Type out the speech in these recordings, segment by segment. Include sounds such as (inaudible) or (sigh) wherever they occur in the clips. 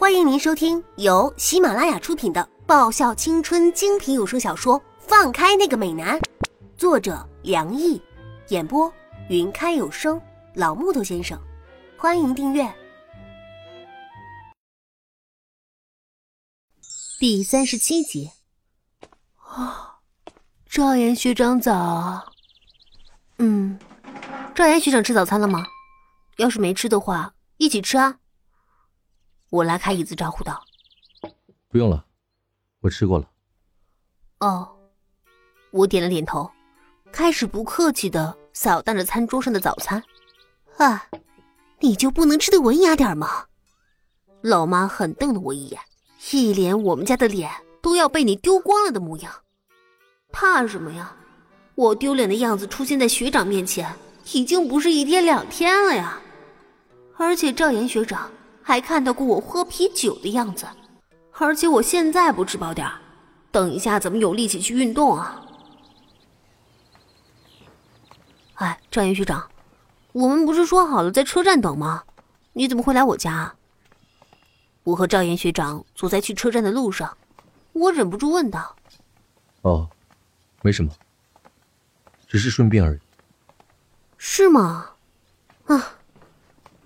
欢迎您收听由喜马拉雅出品的爆笑青春精品有声小说《放开那个美男》，作者梁毅，演播云开有声老木头先生。欢迎订阅。第三十七集。啊，赵岩学长早。嗯，赵岩学长吃早餐了吗？要是没吃的话，一起吃啊。我拉开椅子招呼道：“不用了，我吃过了。”哦，我点了点头，开始不客气的扫荡着餐桌上的早餐。啊，你就不能吃的文雅点吗？老妈狠瞪了我一眼，一脸我们家的脸都要被你丢光了的模样。怕什么呀？我丢脸的样子出现在学长面前，已经不是一天两天了呀。而且赵岩学长。还看到过我喝啤酒的样子，而且我现在不吃饱点等一下怎么有力气去运动啊？哎，赵岩学长，我们不是说好了在车站等吗？你怎么会来我家？我和赵岩学长走在去车站的路上，我忍不住问道：“哦，没什么，只是顺便而已。”是吗？啊。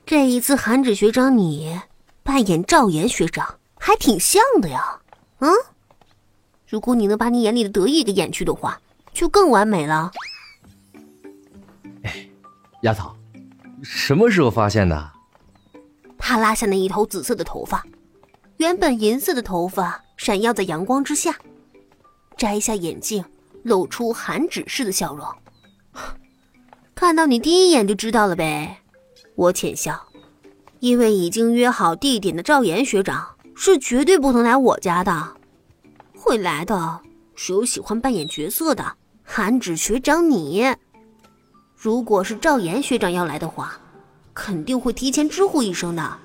这一次，韩芷学长你扮演赵岩学长还挺像的呀，嗯？如果你能把你眼里的得意给掩去的话，就更完美了。哎，丫头，什么时候发现的？他拉下那一头紫色的头发，原本银色的头发闪耀在阳光之下，摘下眼镜，露出韩芷式的笑容。看到你第一眼就知道了呗。我浅笑，因为已经约好地点的赵岩学长是绝对不能来我家的，会来的只有喜欢扮演角色的韩芷学长你。如果是赵岩学长要来的话，肯定会提前知会一声的。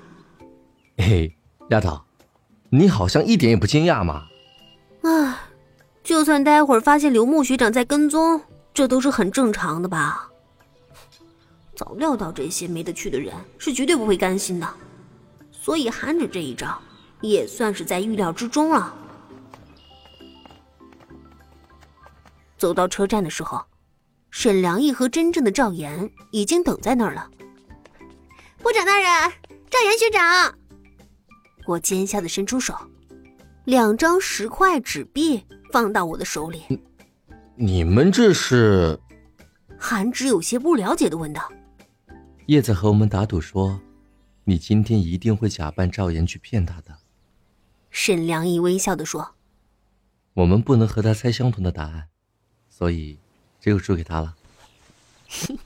嘿，丫头，你好像一点也不惊讶嘛。唉，就算待会儿发现刘牧学长在跟踪，这都是很正常的吧。早料到这些没得去的人是绝对不会甘心的，所以韩芷这一招也算是在预料之中了。走到车站的时候，沈良义和真正的赵岩已经等在那儿了。部长大人，赵岩学长，我奸笑的伸出手，两张十块纸币放到我的手里。你们这是？韩芷有些不了解的问道。叶子和我们打赌说，你今天一定会假扮赵岩去骗他的。沈良义微笑的说：“我们不能和他猜相同的答案，所以只有输给他了。(laughs) ”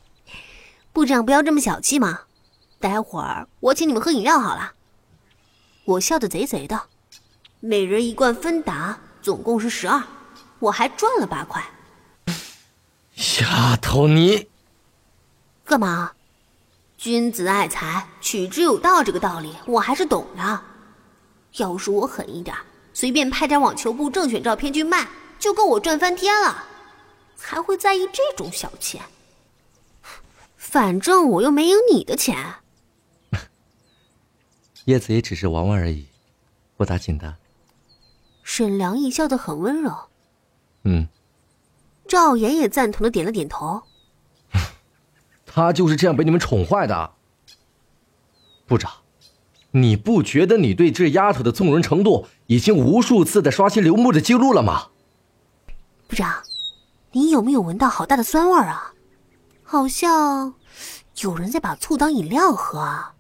部长不要这么小气嘛，待会儿我请你们喝饮料好了。我笑得贼贼的，每人一罐芬达，总共是十二，我还赚了八块。丫头你，干嘛？君子爱财，取之有道，这个道理我还是懂的。要是我狠一点，随便拍点网球部正选照片去卖，就够我赚翻天了。还会在意这种小钱？反正我又没赢你的钱。(laughs) 叶子也只是玩玩而已，不打紧的。沈良义笑得很温柔。嗯。赵岩也赞同的点了点头。他就是这样被你们宠坏的，部长，你不觉得你对这丫头的纵容程度已经无数次的刷新刘牧的记录了吗？部长，你有没有闻到好大的酸味啊？好像有人在把醋当饮料喝啊！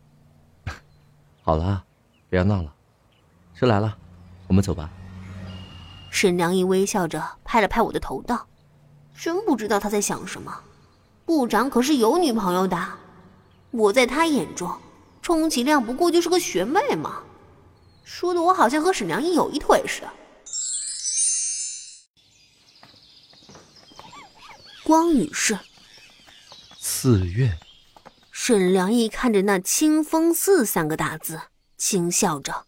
(laughs) 好了，不要闹了，车来了，我们走吧。沈良义微笑着拍了拍我的头，道：“真不知道他在想什么。”部长可是有女朋友的，我在他眼中，充其量不过就是个学妹嘛，说的我好像和沈良义有一腿似的。光女士寺院，沈良义看着那“清风寺”三个大字，轻笑着。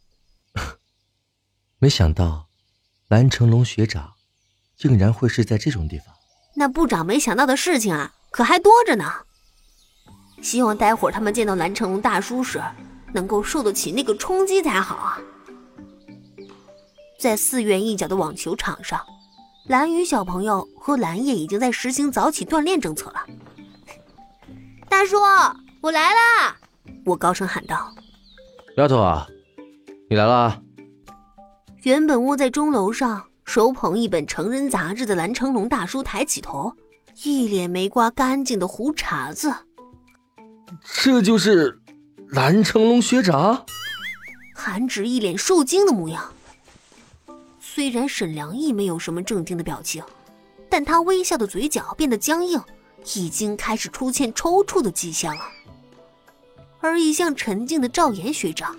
(laughs) 没想到，蓝成龙学长，竟然会是在这种地方。那部长没想到的事情啊！可还多着呢。希望待会儿他们见到蓝成龙大叔时，能够受得起那个冲击才好啊！在四院一角的网球场上，蓝雨小朋友和蓝叶已经在实行早起锻炼政策了。大叔，我来啦！我高声喊道：“丫头啊，你来啦！”原本窝在钟楼上手捧一本成人杂志的蓝成龙大叔抬起头，一脸没刮干净的胡茬子。这就是蓝成龙学长？韩芷一脸受惊的模样。虽然沈良义没有什么正经的表情，但他微笑的嘴角变得僵硬，已经开始出现抽搐的迹象了。而一向沉静的赵岩学长，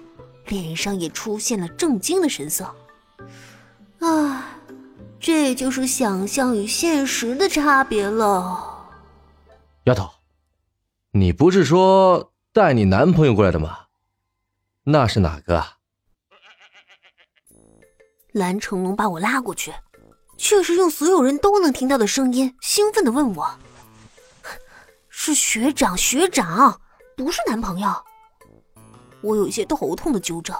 脸上也出现了震惊的神色。啊，这就是想象与现实的差别了。丫头，你不是说带你男朋友过来的吗？那是哪个啊？(laughs) 蓝成龙把我拉过去，却是用所有人都能听到的声音，兴奋的问我：“ (laughs) 是学长，学长，不是男朋友。”我有一些头痛的纠正：“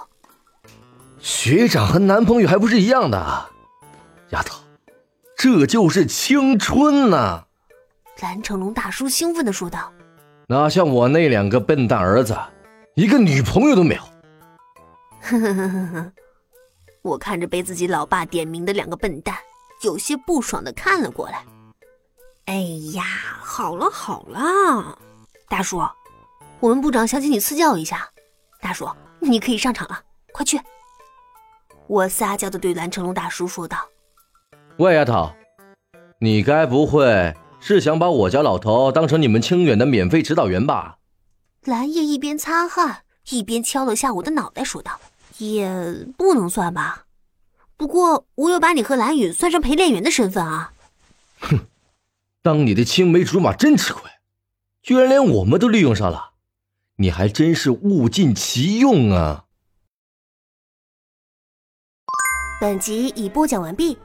学长和男朋友还不是一样的？丫头，这就是青春呐！”蓝成龙大叔兴奋的说道：“哪像我那两个笨蛋儿子，一个女朋友都没有。”呵呵呵呵呵。我看着被自己老爸点名的两个笨蛋，有些不爽的看了过来。哎呀，好了好了，大叔，我们部长想请你赐教一下。大叔，你可以上场了，快去！我撒娇的对蓝成龙大叔说道：“喂，丫头，你该不会是想把我家老头当成你们清远的免费指导员吧？”蓝叶一边擦汗，一边敲了下我的脑袋，说道。也不能算吧，不过我有把你和蓝雨算上陪练员的身份啊。哼，当你的青梅竹马真吃亏，居然连我们都利用上了，你还真是物尽其用啊！本集已播讲完毕，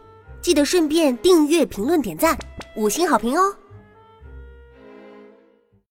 记得顺便订阅、评论、点赞、五星好评哦。